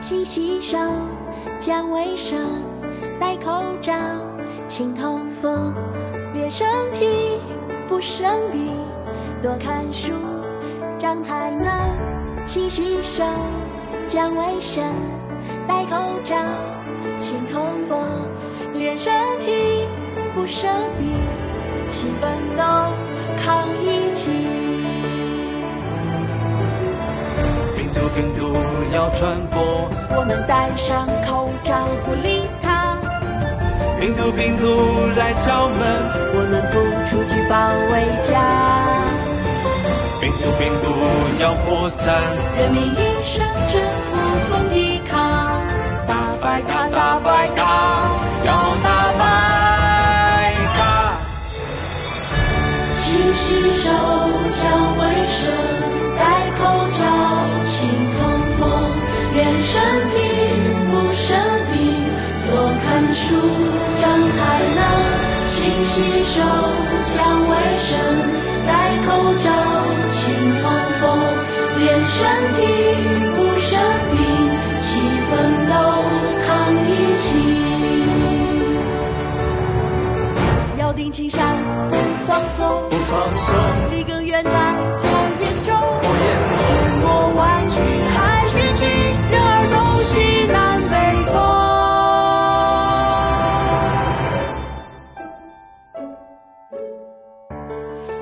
勤洗手讲卫生，戴口罩，勤通风，练身体，不生病，多看书，长才能，勤洗手，讲卫生，戴口罩，勤通风，练身体，不生病，勤奋斗，抗疫情。要传播，我们戴上口罩不理它。病毒病毒来敲门，我们不出去保卫家。病毒病毒要扩散，人民一生政府共抵抗，打败它，打败它，要打败它。勤洗手，风，练身体，不生病，多看书，长才能。勤洗手，讲卫生，戴口罩，勤通风，练身体，不生病，齐奋斗，抗疫情。要定青山，不放松，不放松，离更远在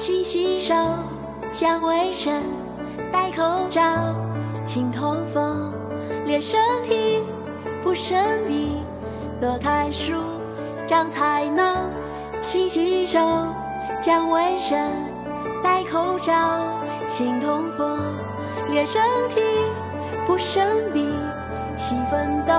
勤洗手，讲卫生，戴口罩，勤通风，练身体，不生病，多看书，长才能。勤洗手，讲卫生，戴口罩，勤通风，练身体，不生病，齐奋斗，